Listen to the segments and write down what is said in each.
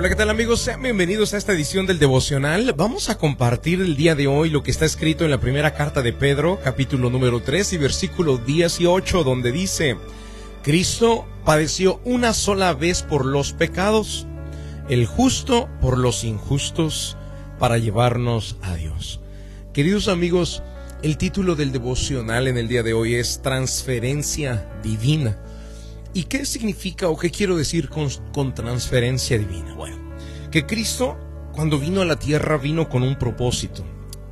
Hola, ¿qué tal amigos? Sean bienvenidos a esta edición del devocional. Vamos a compartir el día de hoy lo que está escrito en la primera carta de Pedro, capítulo número 3 y versículo 18, donde dice, Cristo padeció una sola vez por los pecados, el justo por los injustos, para llevarnos a Dios. Queridos amigos, el título del devocional en el día de hoy es Transferencia Divina. ¿Y qué significa o qué quiero decir con, transferencia divina? Bueno, que Cristo cuando vino a la tierra vino con un propósito,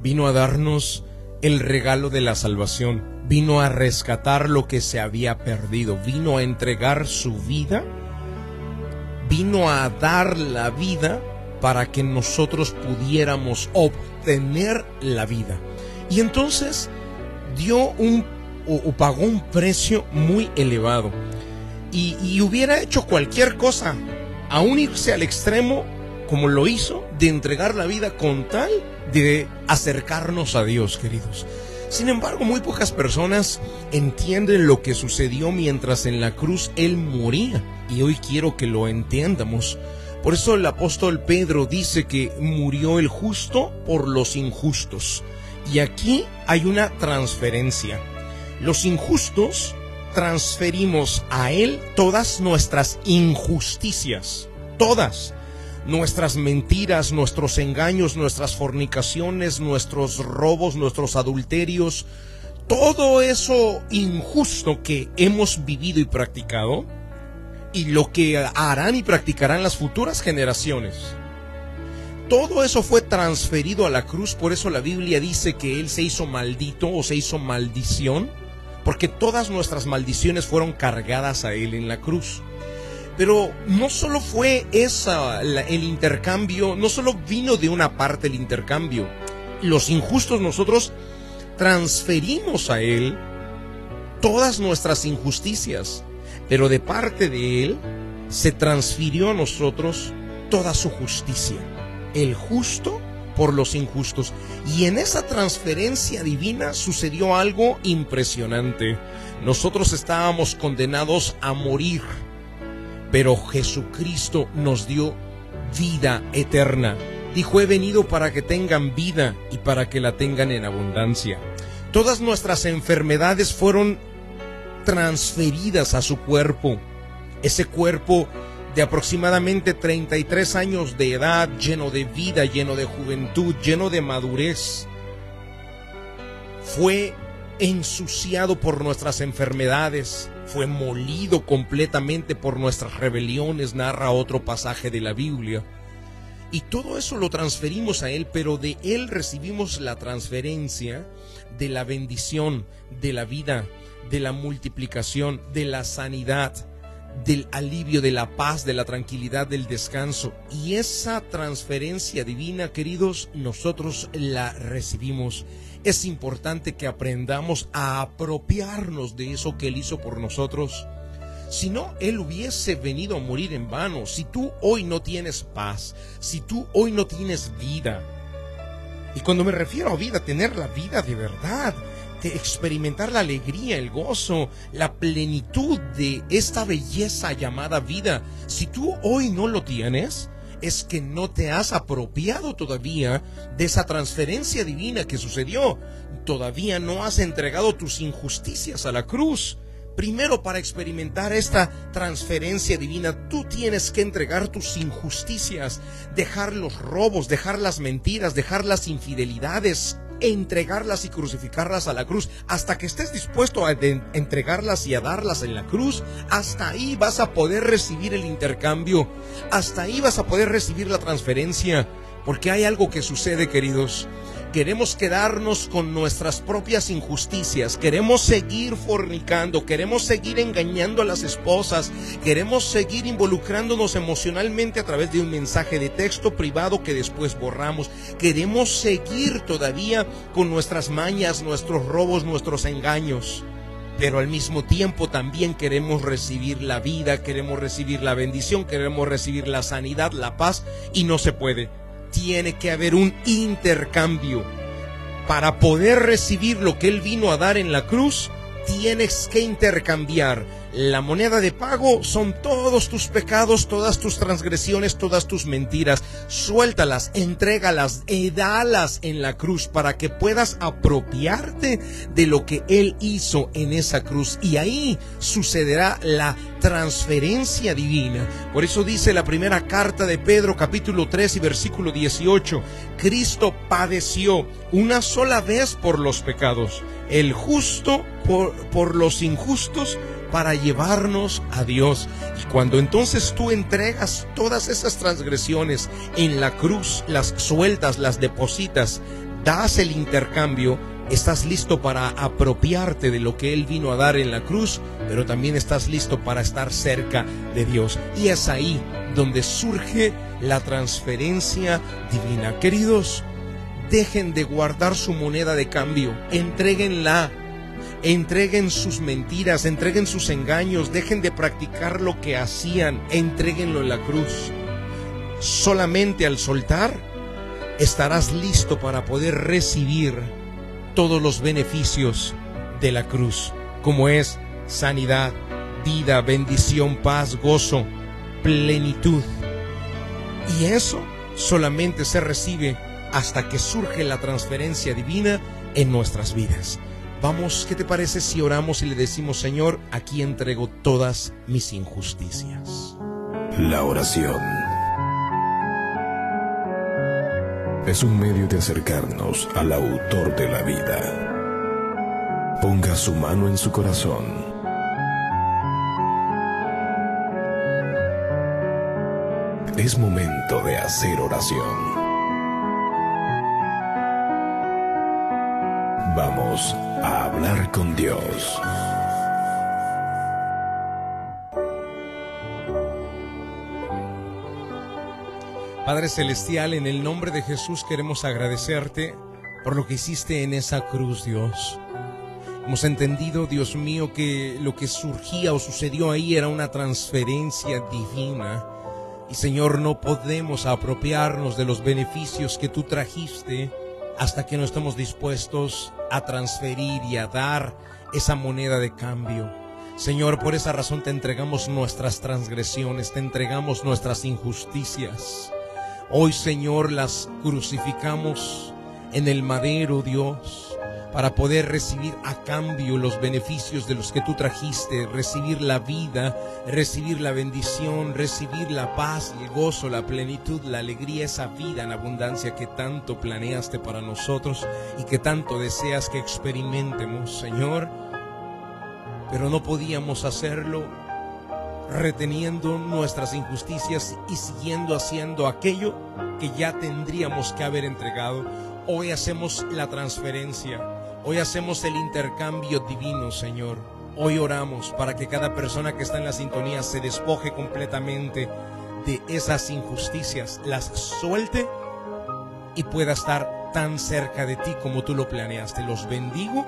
vino a darnos el regalo de la salvación, vino a rescatar lo que se había perdido, vino a entregar su vida, vino a dar la vida para que nosotros pudiéramos obtener la vida. Y entonces dio un o, pagó un precio muy elevado y, hubiera hecho cualquier cosa, aún irse al extremo como lo hizo, de entregar la vida con tal de acercarnos a Dios, queridos. Sin embargo, muy pocas personas entienden lo que sucedió mientras en la cruz Él moría. Y hoy quiero que lo entiendamos. Por eso el apóstol Pedro dice que murió el justo por los injustos. Y aquí hay una transferencia. Los injustos transferimos a Él todas nuestras injusticias, todas nuestras mentiras, nuestros engaños, nuestras fornicaciones, nuestros robos, nuestros adulterios, todo eso injusto que hemos vivido y practicado y lo que harán y practicarán las futuras generaciones. Todo eso fue transferido a la cruz, por eso la Biblia dice que Él se hizo maldito o se hizo maldición porque todas nuestras maldiciones fueron cargadas a Él en la cruz. Pero no solo fue esa el intercambio, no solo vino de una parte el intercambio. Los injustos nosotros transferimos a Él todas nuestras injusticias, pero de parte de Él se transfirió a nosotros toda su justicia. El justo por los injustos. Y en esa transferencia divina sucedió algo impresionante. Nosotros estábamos condenados a morir, pero Jesucristo nos dio vida eterna. Dijo, he venido para que tengan vida y para que la tengan en abundancia. Todas nuestras enfermedades fueron transferidas a su cuerpo. Ese cuerpo de aproximadamente 33 años de edad, lleno de vida, lleno de juventud, lleno de madurez, fue ensuciado por nuestras enfermedades, fue molido completamente por nuestras rebeliones, narra otro pasaje de la Biblia. Y todo eso lo transferimos a Él, pero de Él recibimos la transferencia de la bendición, de la vida, de la multiplicación, de la sanidad, del alivio, de la paz, de la tranquilidad, del descanso. Y esa transferencia divina, queridos, nosotros la recibimos. Es importante que aprendamos a apropiarnos de eso que Él hizo por nosotros. Si no, Él hubiese venido a morir en vano. Si tú hoy no tienes paz, si tú hoy no tienes vida, y cuando me refiero a vida, tener la vida de verdad, experimentar la alegría, el gozo, la plenitud de esta belleza llamada vida. Si tú hoy no lo tienes, es que no te has apropiado todavía de esa transferencia divina que sucedió. Todavía no has entregado tus injusticias a la cruz. Primero para experimentar esta transferencia divina, tú tienes que entregar tus injusticias, dejar los robos, dejar las mentiras, dejar las infidelidades, entregarlas y crucificarlas a la cruz. Hasta que estés dispuesto a entregarlas y a darlas en la cruz, hasta ahí vas a poder recibir el intercambio, hasta ahí vas a poder recibir la transferencia. Porque hay algo que sucede, queridos. Queremos quedarnos con nuestras propias injusticias, queremos seguir fornicando, queremos seguir engañando a las esposas, queremos seguir involucrándonos emocionalmente a través de un mensaje de texto privado que después borramos, queremos seguir todavía con nuestras mañas, nuestros robos, nuestros engaños pero al mismo tiempo también queremos recibir la vida, queremos recibir la bendición, queremos recibir la sanidad, la paz, y no se puede tiene que haber un intercambio. Para poder recibir lo que Él vino a dar en la cruz, tienes que intercambiar La moneda de pago son todos tus pecados, todas tus transgresiones, todas tus mentiras. Suéltalas, entrégalas, y dalas en la cruz para que puedas apropiarte de lo que Él hizo en esa cruz. Y ahí sucederá la transferencia divina. Por eso dice la primera carta de Pedro capítulo 3 y versículo 18, Cristo padeció una sola vez por los pecados, el justo por, por los injustos para llevarnos a Dios. Y cuando entonces tú entregas todas esas transgresiones en la cruz, las sueltas, las depositas, das el intercambio, estás listo para apropiarte de lo que Él vino a dar en la cruz, pero también estás listo para estar cerca de Dios. Y es ahí donde surge la transferencia divina. Queridos, dejen de guardar su moneda de cambio, entreguenla. Entreguen sus mentiras, entreguen sus engaños, dejen de practicar lo que hacían, entreguenlo en la cruz. Solamente al soltar estarás listo para poder recibir todos los beneficios de la cruz, como es sanidad, vida, bendición, paz, gozo, plenitud. Y eso solamente se recibe hasta que surge la transferencia divina en nuestras vidas. Vamos, ¿qué te parece si oramos y le decimos, Señor, aquí entrego todas mis injusticias? La oración es un medio de acercarnos al autor de la vida. Ponga su mano en su corazón. Es momento de hacer oración. Vamos a hablar con Dios. Padre Celestial, en el nombre de Jesús queremos agradecerte por lo que hiciste en esa cruz, Dios. Hemos entendido, Dios mío, que lo que surgía o sucedió ahí era una transferencia divina. Y Señor, no podemos apropiarnos de los beneficios que tú trajiste hasta que no estemos dispuestos a transferir y a dar esa moneda de cambio. Señor, por esa razón te entregamos nuestras transgresiones, te entregamos nuestras injusticias. Hoy, Señor, las crucificamos en el madero, Dios, para poder recibir a cambio los beneficios de los que tú trajiste, recibir la vida, recibir la bendición, recibir la paz, el gozo, la plenitud, la alegría, esa vida en abundancia que tanto planeaste para nosotros y que tanto deseas que experimentemos, Señor. Pero no podíamos hacerlo reteniendo nuestras injusticias y siguiendo haciendo aquello que ya tendríamos que haber entregado. Hoy hacemos la transferencia, hoy hacemos el intercambio divino, Señor. Hoy oramos para que cada persona que está en la sintonía se despoje completamente de esas injusticias, las suelte y pueda estar tan cerca de ti como tú lo planeaste. Los bendigo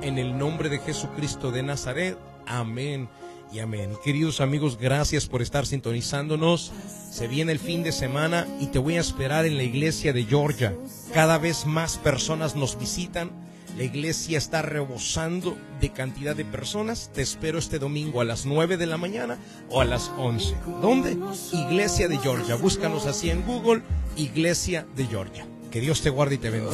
en el nombre de Jesucristo de Nazaret. Amén y amén. Queridos amigos, gracias por estar sintonizándonos. Se viene el fin de semana y te voy a esperar en la iglesia de Georgia. Cada vez más personas nos visitan. La iglesia está rebosando de cantidad de personas. Te espero este domingo a las 9 de la mañana o a las 11. ¿Dónde? Iglesia de Georgia. Búscanos así en Google, Iglesia de Georgia. Que Dios te guarde y te bendiga.